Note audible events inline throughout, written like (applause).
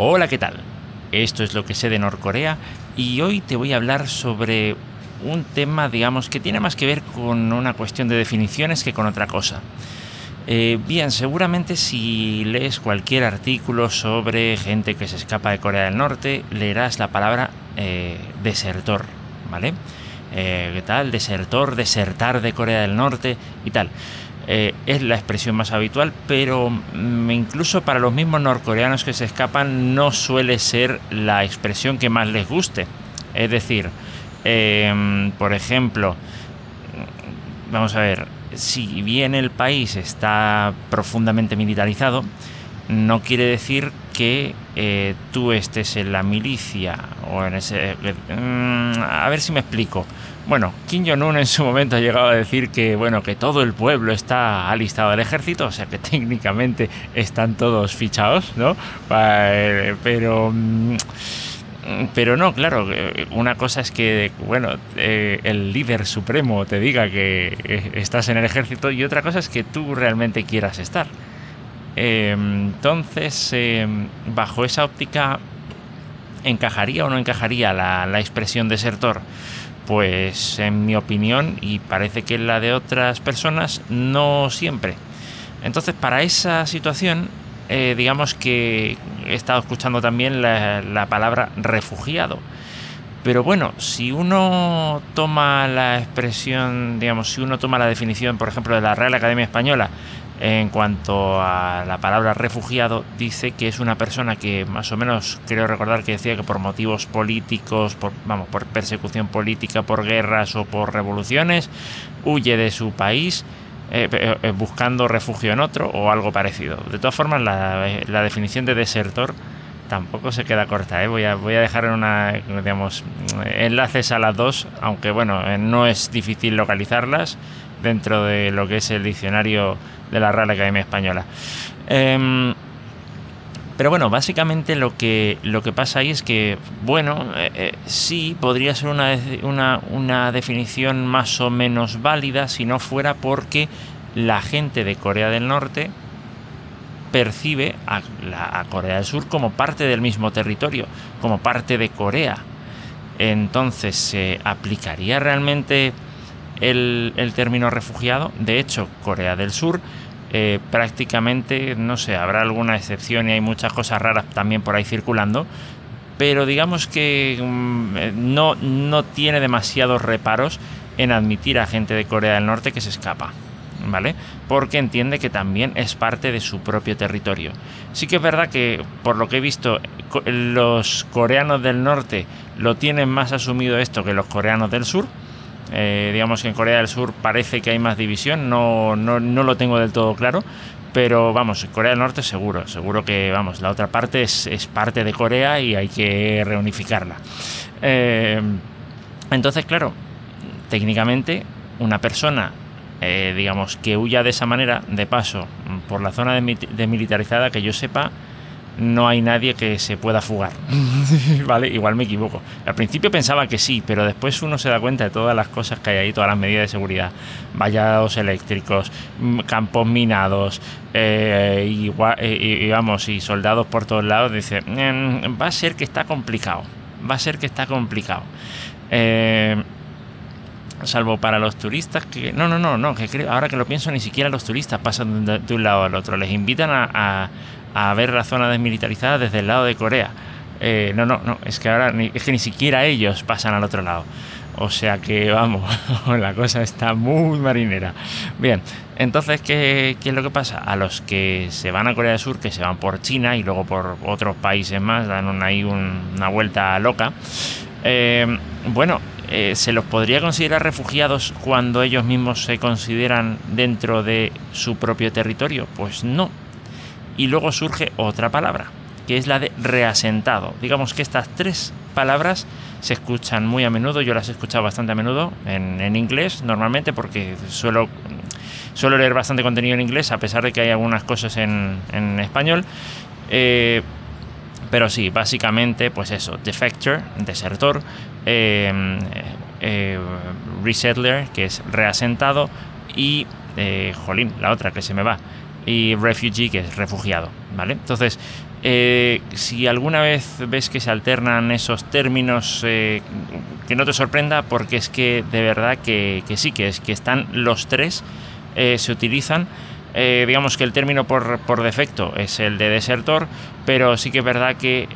Hola, ¿qué tal? Esto es lo que sé de Norcorea y hoy te voy a hablar sobre un tema, digamos, que tiene más que ver con una cuestión de definiciones que con otra cosa. Eh, bien, seguramente si lees cualquier artículo sobre gente que se escapa de Corea del Norte, leerás la palabra eh, desertor, ¿vale? Eh, ¿Qué tal? Desertor, desertar de Corea del Norte y tal. Eh, es la expresión más habitual, pero mm, incluso para los mismos norcoreanos que se escapan no suele ser la expresión que más les guste. Es decir, em, por ejemplo, mm, vamos a ver, si bien el país está profundamente militarizado, no quiere decir que eh, tú estés en la milicia o en ese... Mm, a ver si me explico. Bueno, Kim Jong-un en su momento ha llegado a decir que, bueno, que todo el pueblo está alistado al ejército, o sea que (laughs) técnicamente están todos fichados, ¿no? Pero... Mm, pero no, claro, una cosa es que, bueno, eh, el líder supremo te diga que estás en el ejército y otra cosa es que tú realmente quieras estar. Entonces, em, bajo esa óptica, ¿encajaría o no encajaría la, la expresión desertor? Pues en mi opinión, y parece que en la de otras personas, no siempre. Entonces, para esa situación, eh, digamos que he estado escuchando también la, palabra refugiado. Pero bueno, si uno toma la expresión, digamos, si uno toma la definición, por ejemplo, de la Real Academia Española en cuanto a la palabra refugiado, dice que es una persona que más o menos creo recordar que decía que por motivos políticos, por, vamos, por persecución política, por guerras o por revoluciones, huye de su país eh, eh, buscando refugio en otro o algo parecido. De todas formas, la, la definición de desertor tampoco se queda corta. ¿eh? Voy, a, voy a dejar una, digamos, enlaces a las dos, aunque bueno, no es difícil localizarlas dentro de lo que es el diccionario de la Real Academia Española. Em, pero bueno, básicamente lo que, lo que pasa ahí es que, bueno, eh, eh, sí podría ser una, una, una, definición más o menos válida si no fuera porque la gente de Corea del Norte percibe a, a Corea del Sur como parte del mismo territorio, como parte de Corea. Entonces, ¿se aplicaría realmente el, término refugiado. De hecho, Corea del Sur eh, prácticamente, no sé, habrá alguna excepción y hay muchas cosas raras también por ahí circulando, pero digamos que mm, eh, no, no tiene demasiados reparos en admitir a gente de Corea del Norte que se escapa. ¿Vale? Porque entiende que también es parte de su propio territorio. Sí que es verdad que, por lo que he visto, los coreanos del norte lo tienen más asumido esto que los coreanos del sur, eh, digamos que en Corea del Sur parece que hay más división, no, no, no, lo tengo del todo claro, pero vamos, Corea del Norte seguro, seguro que vamos, la otra parte es, es parte de Corea y hay que reunificarla. Eh, entonces, claro, técnicamente una persona eh, digamos que huya de esa manera, de paso, por la zona demilitarizada, que yo sepa, no hay nadie que se pueda fugar. (laughs) vale, igual me equivoco. Al principio pensaba que sí, pero después uno se da cuenta de todas las cosas que hay ahí, todas las medidas de seguridad, vallados eléctricos, campos minados, eh, y, vamos, y soldados por todos lados. Dice, mm, va a ser que está complicado. Va a ser que está complicado. Eh, salvo para los turistas que no no no no que creo, ahora que lo pienso ni siquiera los turistas pasan de, un lado al otro les invitan a ver la zona desmilitarizada desde el lado de Corea. Eh, no, no, no, es que ahora ni, es que ni siquiera ellos pasan al otro lado. O sea que vamos, (laughs) la cosa está muy marinera. Bien, entonces, ¿qué, es lo que pasa? A los que se van a Corea del Sur, que se van por China y luego por otros países más, dan ahí una vuelta loca. Eh, bueno, eh, ¿se los podría considerar refugiados cuando ellos mismos se consideran dentro de su propio territorio? Pues no, y luego surge otra palabra, que es la de reasentado. Digamos que estas tres palabras se escuchan muy a menudo, yo las he escuchado bastante a menudo en, inglés normalmente porque suelo, suelo leer bastante contenido en inglés a pesar de que hay algunas cosas en, español. Eh, pero sí, básicamente, pues eso, defector, desertor, eh, eh, resettler, que es reasentado, y, jolín, la otra que se me va, y refugee, que es refugiado, ¿vale? Entonces, Eh, si alguna vez ves que se alternan esos términos, eh, que no te sorprenda porque es que de verdad que, sí, que es que están los tres, se utilizan. digamos que el término por, por, defecto es el de desertor, pero sí que es verdad que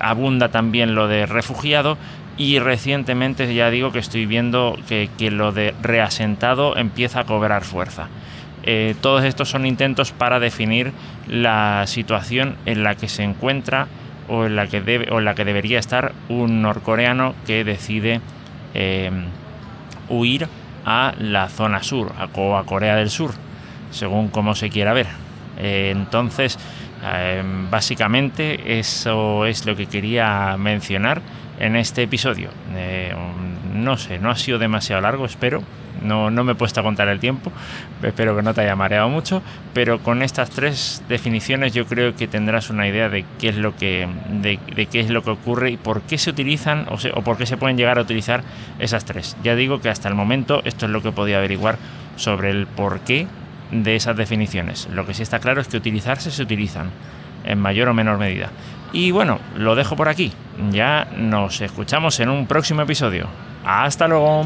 abunda también lo de refugiado y recientemente ya digo que estoy viendo que, lo de reasentado empieza a cobrar fuerza. Eh, todos estos son intentos para definir la situación en la que se encuentra o en la que, debe, o en la que debería estar un norcoreano que decide em, huir a la zona sur o a Corea del Sur, según como se quiera ver. Eh, entonces, em, básicamente eso es lo que quería mencionar en este episodio. No sé, no ha sido demasiado largo, espero. No, no me he puesto a contar el tiempo, espero que no te haya mareado mucho, pero con estas tres definiciones yo creo que tendrás una idea de qué es lo que, de, qué es lo que ocurre y por qué se utilizan o, por qué se pueden llegar a utilizar esas tres. Ya digo que hasta el momento esto es lo que podido averiguar sobre el porqué de esas definiciones. Lo que sí está claro es que utilizarse se utilizan en mayor o menor medida. Y bueno, lo dejo por aquí. Ya nos escuchamos en un próximo episodio. Hasta luego.